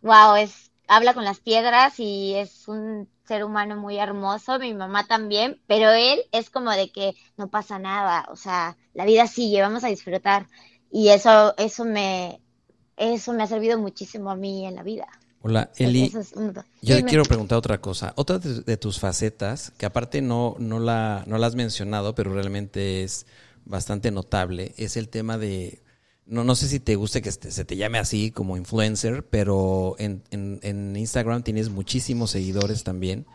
wow, es, habla con las piedras y es un ser humano muy hermoso, mi mamá también, pero él es como de que no pasa nada, o sea, la vida sigue, vamos a disfrutar. Y eso, eso me, eso me ha servido muchísimo a mí en la vida. Hola, Eli. Yo quiero preguntar otra cosa. Otra de, tus facetas, que aparte no, no, la, no la has mencionado, pero realmente es bastante notable, es el tema de. No, no sé si te guste que se te llame así como influencer, pero en, en, Instagram tienes muchísimos seguidores también.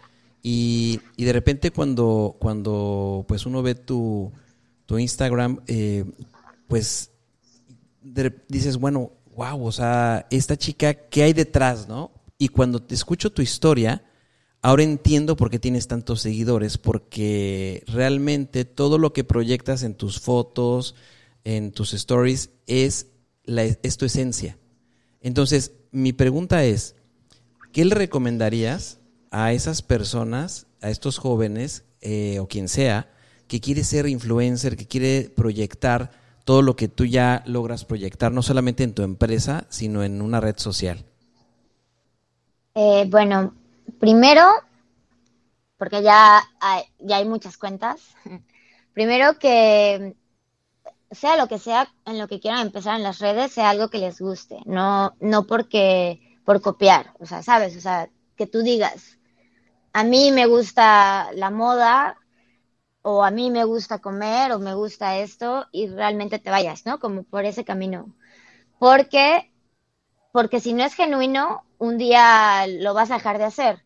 Y, y, de repente cuando, cuando pues uno ve tu, tu Instagram, eh, pues dices, bueno, wow, o sea, esta chica, ¿qué hay detrás, no? Y cuando te escucho tu historia, ahora entiendo por qué tienes tantos seguidores, porque realmente todo lo que proyectas en tus fotos, en tus stories, es, tu esencia. Entonces, mi pregunta es, ¿qué le recomendarías a esas personas, a estos jóvenes eh, o quien sea, que quiere ser influencer, que quiere proyectar todo lo que tú ya logras proyectar, no solamente en tu empresa, sino en una red social? Eh, bueno, primero, porque ya hay, ya hay muchas cuentas, primero que sea lo que sea en lo que quieran empezar en las redes, sea algo que les guste, no, no porque por copiar, o sea, sabes, o sea, que tú digas, a mí me gusta la moda, o a mí me gusta comer o me gusta esto y realmente te vayas, ¿no? Como por ese camino. Porque, porque si no es genuino, un día lo vas a dejar de hacer.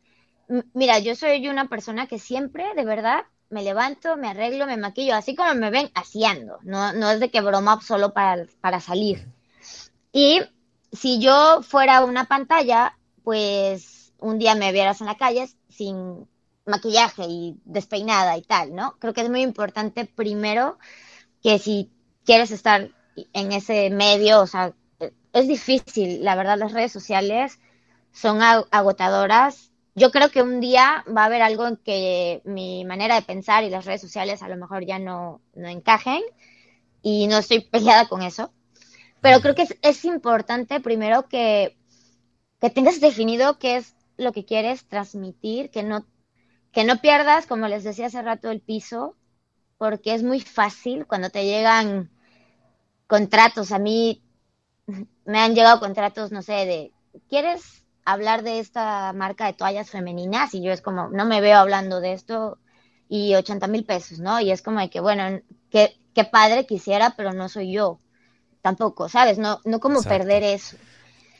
mira, yo soy una persona que siempre, de verdad, me levanto, me arreglo, me maquillo, así como me ven, haciendo. No, no es de que broma solo para, para salir. Y si yo fuera una pantalla, pues un día me vieras en la calle sin maquillaje y despeinada y tal, ¿no? Creo que es muy importante primero que si quieres estar en ese medio, o sea, es difícil, la verdad las redes sociales son agotadoras. Yo creo que un día va a haber algo en que mi manera de pensar y las redes sociales a lo mejor ya no, no encajen y no estoy peleada con eso. Pero creo que es, importante primero que, que tengas definido qué es lo que quieres transmitir, que no que no pierdas, como les decía hace rato, el piso, porque es muy fácil cuando te llegan contratos. A mí me han llegado contratos, no sé, de, ¿quieres hablar de esta marca de toallas femeninas? Y yo es como, no me veo hablando de esto y 80 mil pesos, ¿no? Y es como de que, bueno, qué, qué padre quisiera, pero no soy yo tampoco, ¿sabes? No, no como perder eso.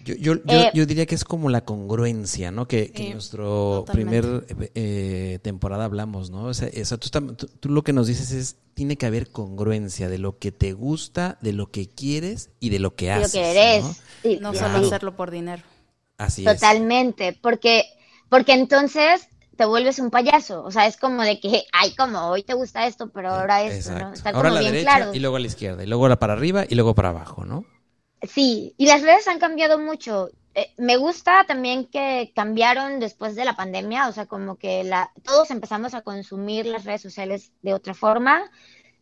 Yo, yo, eh, yo, diría que es como la congruencia, ¿no? Que, en nuestro primer eh, temporada hablamos, ¿no? O sea, tú, lo que nos dices es, tiene que haber congruencia de lo que te gusta, de lo que quieres y de lo que haces. Lo que eres. ¿no? solo hacerlo por dinero. Así es. Totalmente, porque, porque entonces te vuelves un payaso. O sea, es como de que, ay, como hoy te gusta esto, pero ahora esto, ¿no? Está ahora a la derecha y luego a la izquierda, y luego para arriba y luego para abajo, ¿no? Sí, y las redes han cambiado mucho. Eh, me gusta también que cambiaron después de la pandemia, o sea, como que la, todos empezamos a consumir las redes sociales de otra forma.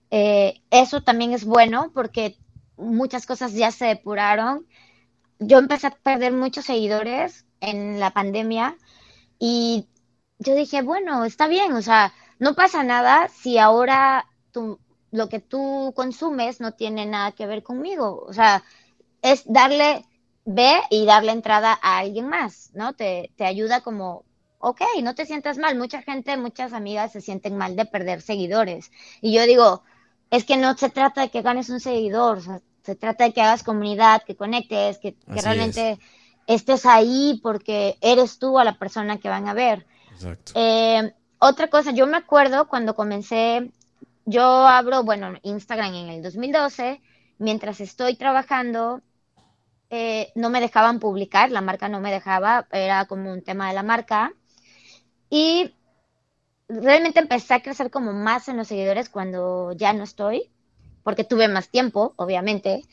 Eh, eso también es bueno porque muchas cosas ya se depuraron. Yo empecé a perder muchos seguidores en la pandemia y yo dije, bueno, está bien, o sea, no pasa nada si ahora lo que tú consumes no tiene nada que ver conmigo. O sea, es darle, ve y darle entrada a alguien más, ¿no? Te, te ayuda como, ok, no te sientas mal. Mucha gente, muchas amigas se sienten mal de perder seguidores. Y yo digo, es que no se trata de que ganes un seguidor, se trata de que hagas comunidad, que conectes, que, realmente estés ahí porque eres tú a la persona que van a ver. Exacto. Eh, otra cosa, yo me acuerdo cuando comencé, yo abro, bueno, Instagram en el 2012, mientras estoy trabajando, eh, no me dejaban publicar, la marca no me dejaba, era como un tema de la marca. Y realmente empecé a crecer como más en los seguidores cuando ya no estoy, porque tuve más tiempo, obviamente.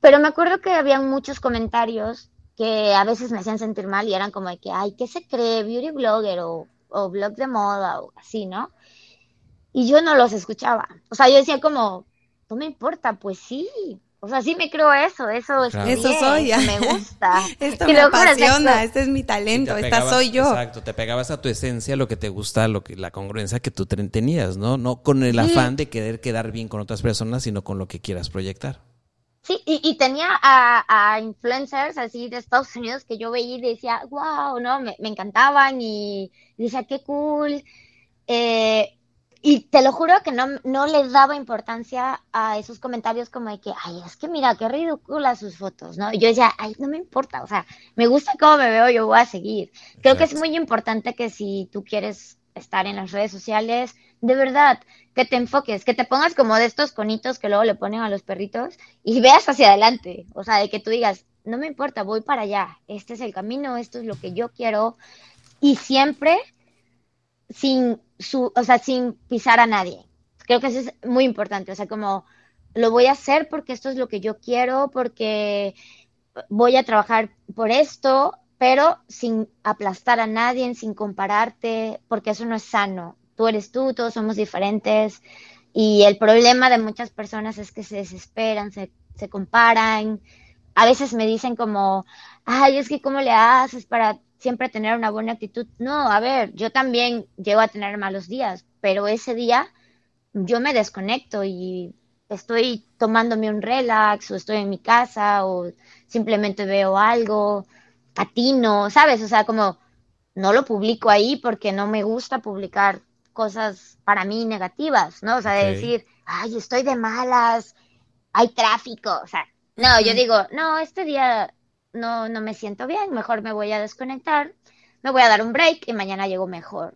Pero me acuerdo que había muchos comentarios que a veces me hacían sentir mal y eran como de que, ay, ¿qué se cree? Beauty blogger o, o blog de moda o así, ¿no? Y yo no los escuchaba. O sea, yo decía como, no me importa, pues sí, o sea, sí me creo eso, eso es Eso soy, me gusta. Esto me apasiona, este es mi talento, esta soy yo. Exacto, te pegabas a tu esencia, lo que te gusta, lo que la congruencia que tú tenías, ¿no? No con el afán de querer quedar bien con otras personas, sino con lo que quieras proyectar. Sí, y, tenía a, influencers así de Estados Unidos que yo veía y decía, wow, ¿no? Me, me encantaban y decía, qué cool. Eh, y te lo juro que no, no les daba importancia a esos comentarios como de que, ay, es que mira, qué ridículas sus fotos, ¿no? Y yo decía, ay, no me importa, o sea, me gusta cómo me veo, yo voy a seguir. Creo que es muy importante que si tú quieres estar en las redes sociales, de verdad, que te enfoques, que te pongas como de estos conitos que luego le ponen a los perritos y veas hacia adelante, o sea, de que tú digas, no me importa, voy para allá, este es el camino, esto es lo que yo quiero, y siempre sin su, o sea, sin pisar a nadie. Creo que eso es muy importante, o sea, como lo voy a hacer porque esto es lo que yo quiero, porque voy a trabajar por esto, pero sin aplastar a nadie, sin compararte, porque eso no es sano. Tú eres tú, todos somos diferentes y el problema de muchas personas es que se desesperan, se, se comparan. A veces me dicen como, ay, es que cómo le haces para siempre tener una buena actitud. No, a ver, yo también llego a tener malos días, pero ese día yo me desconecto y estoy tomándome un relax o estoy en mi casa o simplemente veo algo, patino, ¿sabes? O sea, como no lo publico ahí porque no me gusta publicar cosas para mí negativas, ¿no? O sea, de decir, ay, estoy de malas, hay tráfico, o sea, no, yo digo, no, este día no, no me siento bien, mejor me voy a desconectar, me voy a dar un break y mañana llego mejor.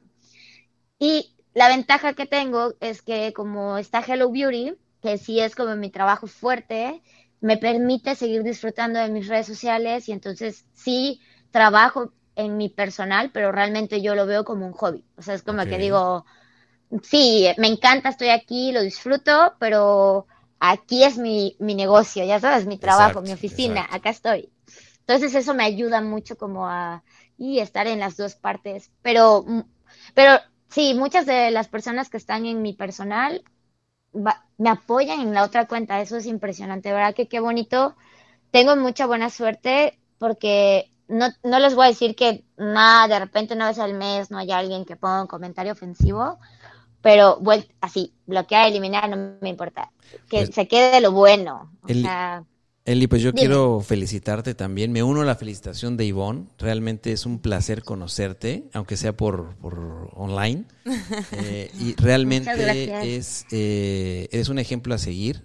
Y la ventaja que tengo es que como está Hello Beauty, que sí es como mi trabajo fuerte, me permite seguir disfrutando de mis redes sociales y entonces sí trabajo en mi personal, pero realmente yo lo veo como un hobby. O sea, es como que digo, sí, me encanta, estoy aquí, lo disfruto, pero aquí es mi, mi negocio, ya sabes, mi trabajo, mi oficina, acá estoy. Entonces eso me ayuda mucho como a y estar en las dos partes. Pero, mm, pero sí, muchas de las personas que están en mi personal me apoyan en la otra cuenta. Eso es impresionante, ¿verdad? Que qué bonito. Tengo mucha buena suerte porque no, no les voy a decir que nada, de repente una vez al mes no haya alguien que ponga un comentario ofensivo, pero bueno, así, bloquear, eliminar, no me importa. Que pues se quede lo bueno. O sea, Eli, pues yo quiero felicitarte también. Me uno a la felicitación de Ivonne. Realmente es un placer conocerte, aunque sea por, por online. Eh, y realmente es eh, eres un ejemplo a seguir.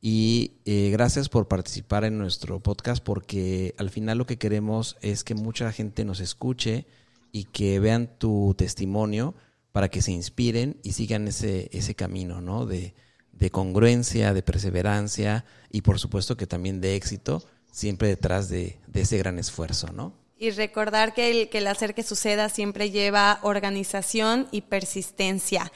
Y eh, gracias por participar en nuestro podcast, porque al final lo que queremos es que mucha gente nos escuche y que vean tu testimonio para que se inspiren y sigan ese, ese camino, ¿no? De, de congruencia, de perseverancia y por supuesto que también de éxito, siempre detrás de, ese gran esfuerzo, ¿no? Y recordar que el, que el hacer que suceda siempre lleva organización y persistencia.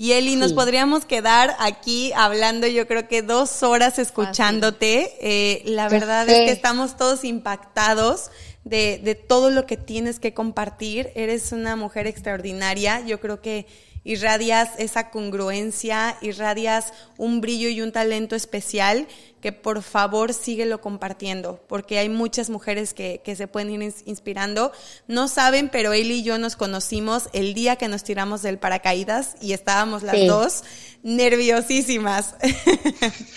Y Eli, nos podríamos quedar aquí hablando, yo creo que dos horas escuchándote. Eh, la verdad es que estamos todos impactados de, de, todo lo que tienes que compartir. Eres una mujer extraordinaria. Yo creo que irradias esa congruencia, irradias un brillo y un talento especial que por favor síguelo compartiendo, porque hay muchas mujeres que, que, se pueden ir inspirando. No saben, pero él y yo nos conocimos el día que nos tiramos del paracaídas y estábamos las dos nerviosísimas.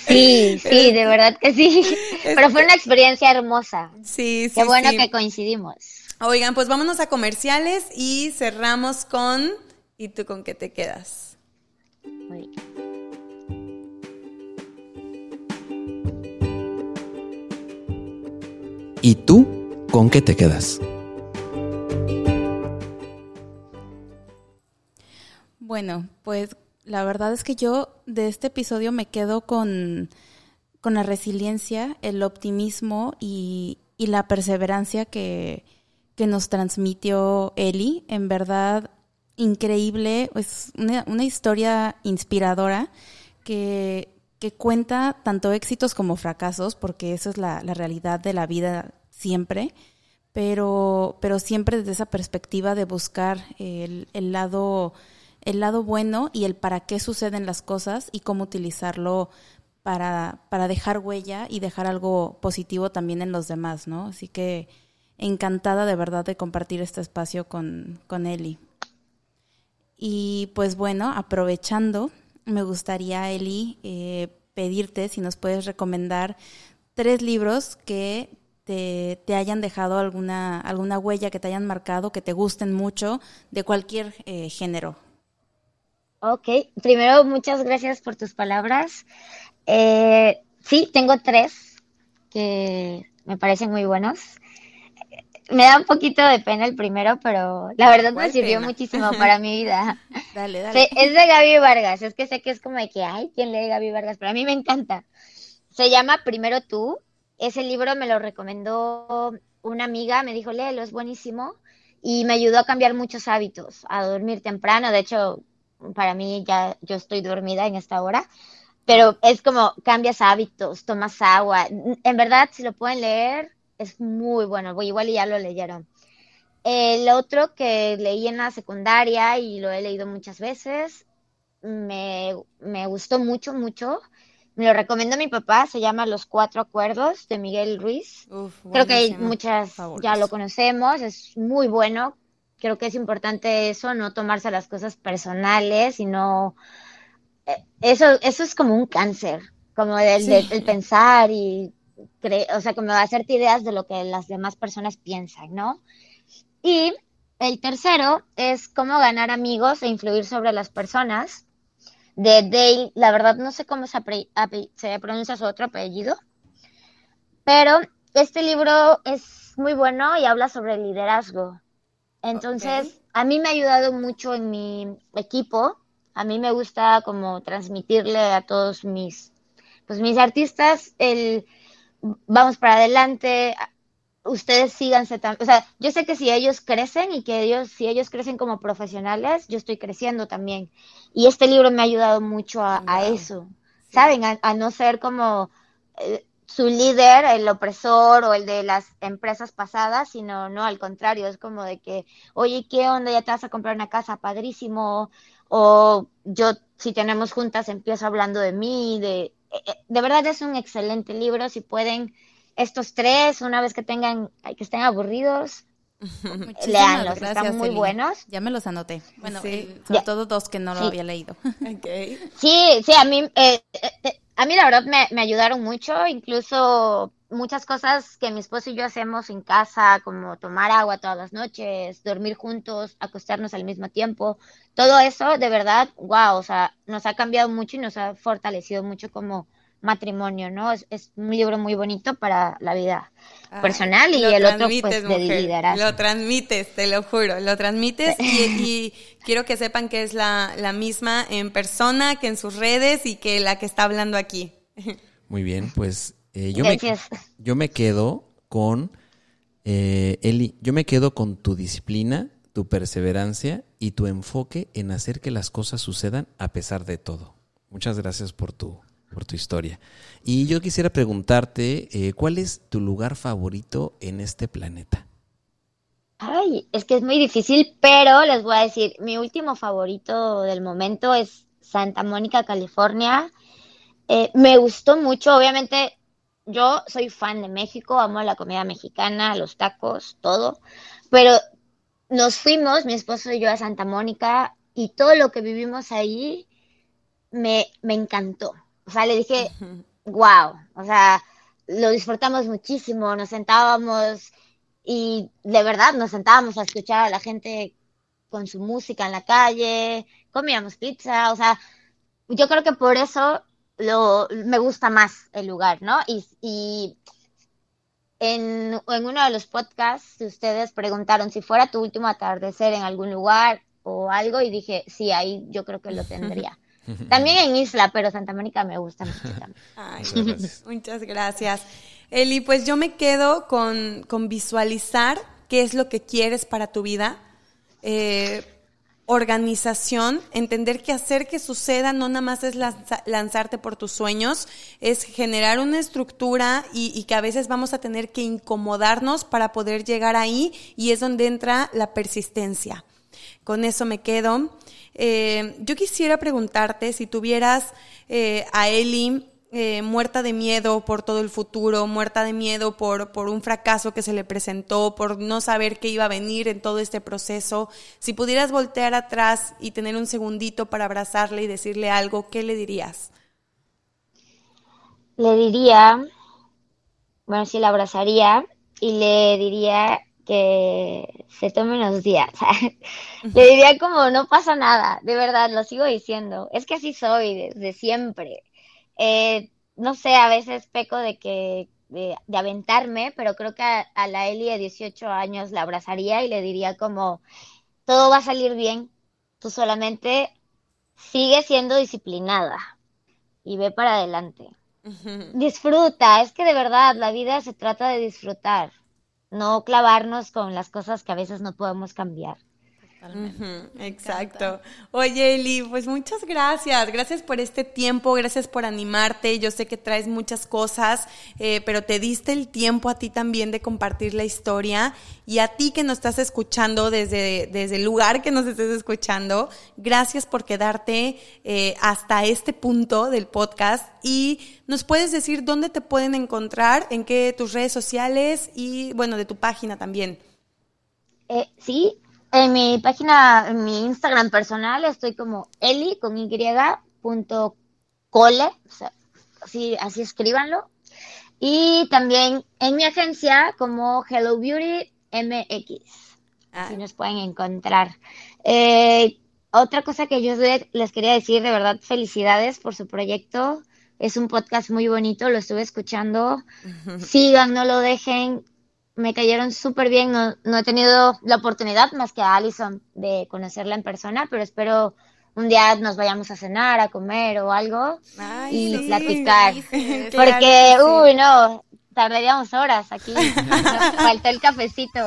Sí, sí, de verdad que sí. Pero fue una experiencia hermosa. Sí, sí. Qué bueno que coincidimos. Oigan, pues vámonos a comerciales y cerramos con ¿Y tú con qué te quedas? ¿Y tú con qué te quedas? Bueno, pues la verdad es que yo de este episodio me quedo con, con la resiliencia, el optimismo y, y la perseverancia que, que nos transmitió Eli. En verdad, increíble, es una, una historia inspiradora que, que, cuenta tanto éxitos como fracasos, porque eso es la, la realidad de la vida siempre, pero, pero siempre desde esa perspectiva de buscar el, el, lado, el lado bueno y el para qué suceden las cosas y cómo utilizarlo para, para dejar huella y dejar algo positivo también en los demás, ¿no? Así que encantada de verdad de compartir este espacio con, con Eli. Y pues bueno, aprovechando, me gustaría, Eli, eh, pedirte si nos puedes recomendar tres libros que te, te, hayan dejado alguna, alguna huella, que te hayan marcado, que te gusten mucho, de cualquier eh, género. Ok, primero muchas gracias por tus palabras. Eh, sí, tengo tres que me parecen muy buenos me da un poquito de pena el primero, pero la verdad me sirvió muchísimo para mi vida. Dale, dale. Es de Gaby Vargas, es que sé que es como de que, ay, ¿quién lee Gaby Vargas? Pero a mí me encanta. Se llama Primero tú. Ese libro me lo recomendó una amiga, me dijo, léelo, es buenísimo. Y me ayudó a cambiar muchos hábitos, a dormir temprano. De hecho, para mí ya yo estoy dormida en esta hora. Pero es como cambias hábitos, tomas agua. En verdad, si lo pueden leer, es muy bueno, igual ya lo leyeron. El otro que leí en la secundaria y lo he leído muchas veces, me, me gustó mucho, mucho. Me lo recomiendo a mi papá, se llama Los Cuatro Acuerdos de Miguel Ruiz. Creo que hay muchas, ya lo conocemos, es muy bueno. Creo que es importante eso, no tomarse las cosas personales, sino eh, eso, eso es como un cáncer, como el, el pensar y o sea, como hacerte ideas de lo que las demás personas piensan, ¿no? Y el tercero es cómo ganar amigos e influir sobre las personas. De Dale, la verdad no sé cómo se, se pronuncia su otro apellido, pero este libro es muy bueno y habla sobre liderazgo. Entonces, a mí me ha ayudado mucho en mi equipo. A mí me gusta como transmitirle a todos mis, pues mis artistas el vamos para adelante, ustedes síganse también, o sea, yo sé que si ellos crecen y que ellos, si ellos crecen como profesionales, yo estoy creciendo también. Y este libro me ha ayudado mucho a, eso, ¿saben? A, no ser como eh, su líder, el opresor o el de las empresas pasadas, sino no, al contrario, es como de que, oye, ¿qué onda? Ya te vas a comprar una casa, padrísimo. O yo, si tenemos juntas, empiezo hablando de mí, de de verdad es un excelente libro. Si pueden, estos tres, una vez que tengan, que estén aburridos, leanlos, están muy buenos. Ya me los anoté. Bueno, eh, sobre todo dos que no lo había leído. Sí, sí, a mí, eh, a mí la verdad me, me, ayudaron mucho, incluso muchas cosas que mi esposo y yo hacemos en casa, como tomar agua todas las noches, dormir juntos, acostarnos al mismo tiempo, todo eso de verdad, wow, o sea, nos ha cambiado mucho y nos ha fortalecido mucho como matrimonio, ¿no? Es, es un libro muy bonito para la vida personal y el otro pues de liderazgo. Lo transmites, te lo juro, lo transmites y, quiero que sepan que es la, la misma en persona que en sus redes y que la que está hablando aquí. Muy bien, pues eh, yo, me, yo me quedo con, eh, Eli, yo me quedo con tu disciplina, tu perseverancia y tu enfoque en hacer que las cosas sucedan a pesar de todo. Muchas gracias por tu, por tu historia. Y yo quisiera preguntarte, eh, ¿cuál es tu lugar favorito en este planeta? Ay, es que es muy difícil, pero les voy a decir, mi último favorito del momento es Santa Mónica, California. Eh, me gustó mucho, obviamente yo soy fan de México, amo la comida mexicana, los tacos, todo, pero nos fuimos, mi esposo y yo, a Santa Mónica y todo lo que vivimos ahí me, me encantó. O sea, le dije, wow, o sea, lo disfrutamos muchísimo, nos sentábamos y de verdad nos sentábamos a escuchar a la gente con su música en la calle, comíamos pizza, o sea, yo creo que por eso lo, me gusta más el lugar, ¿no? Y, y en, en, uno de los podcasts ustedes preguntaron si fuera tu último atardecer en algún lugar o algo y dije, sí, ahí yo creo que lo tendría. También en Isla, pero Santa Mónica me gusta mucho también. Muchas gracias. Eli, pues yo me quedo con, con visualizar qué es lo que quieres para tu vida. Eh, organización, entender que hacer que suceda no nada más es lanzarte por tus sueños, es generar una estructura y, que a veces vamos a tener que incomodarnos para poder llegar ahí y es donde entra la persistencia. Con eso me quedo. Eh, yo quisiera preguntarte si tuvieras eh, a Eli eh, muerta de miedo por todo el futuro, muerta de miedo por, por un fracaso que se le presentó, por no saber qué iba a venir en todo este proceso, si pudieras voltear atrás y tener un segundito para abrazarle y decirle algo, ¿qué le dirías? Le diría, bueno, sí la abrazaría y le diría que se tome unos días. Le diría como no pasa nada, de verdad, lo sigo diciendo. Es que así soy desde siempre. Eh, no sé, a veces peco de que de, aventarme, pero creo que a, a, la Eli de 18 años la abrazaría y le diría como todo va a salir bien, tú solamente sigue siendo disciplinada y ve para adelante. Disfruta, es que de verdad la vida se trata de disfrutar no clavarnos con las cosas que a veces no podemos cambiar. Exacto. Oye, Eli, pues muchas gracias. Gracias por este tiempo, gracias por animarte. Yo sé que traes muchas cosas, eh, pero te diste el tiempo a ti también de compartir la historia. Y a ti que nos estás escuchando desde, desde el lugar que nos estés escuchando, gracias por quedarte eh, hasta este punto del podcast. Y nos puedes decir dónde te pueden encontrar, en qué tus redes sociales y, bueno, de tu página también. Eh, sí, en mi página, en mi Instagram personal, estoy como eli con y punto cole, o sea, así, así escríbanlo. Y también en mi agencia como Hello Beauty MX, ah. así nos pueden encontrar. Eh, otra cosa que yo les quería decir, de verdad, felicidades por su proyecto. Es un podcast muy bonito, lo estuve escuchando. Sigan, no lo dejen me cayeron súper bien. No, no, he tenido la oportunidad más que a Alison de conocerla en persona, pero espero un día nos vayamos a cenar, a comer o algo y platicar. Porque, uy, no, tardaríamos horas aquí. faltó el cafecito.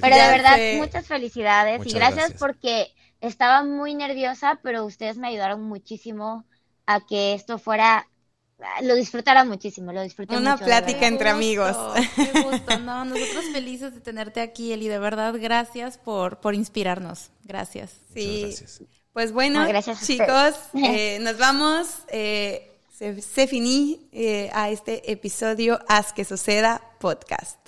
pero de verdad, muchas felicidades y gracias, gracias porque estaba muy nerviosa, pero ustedes me ayudaron muchísimo a que esto fuera lo disfrutara muchísimo, lo disfruté Una plática entre amigos. Qué gusto, no, nosotros felices de tenerte aquí, Eli, de verdad, gracias por, por inspirarnos, gracias. Sí, gracias. pues bueno, gracias chicos, eh, nos vamos, eh, se, se finí eh, a este episodio Haz que suceda podcast.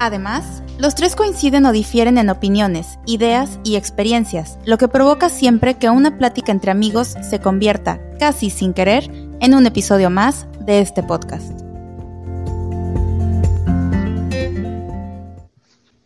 Además, los tres coinciden o difieren en opiniones, ideas y experiencias, lo que provoca siempre que una plática entre amigos se convierta, casi sin querer, en un episodio más de este podcast.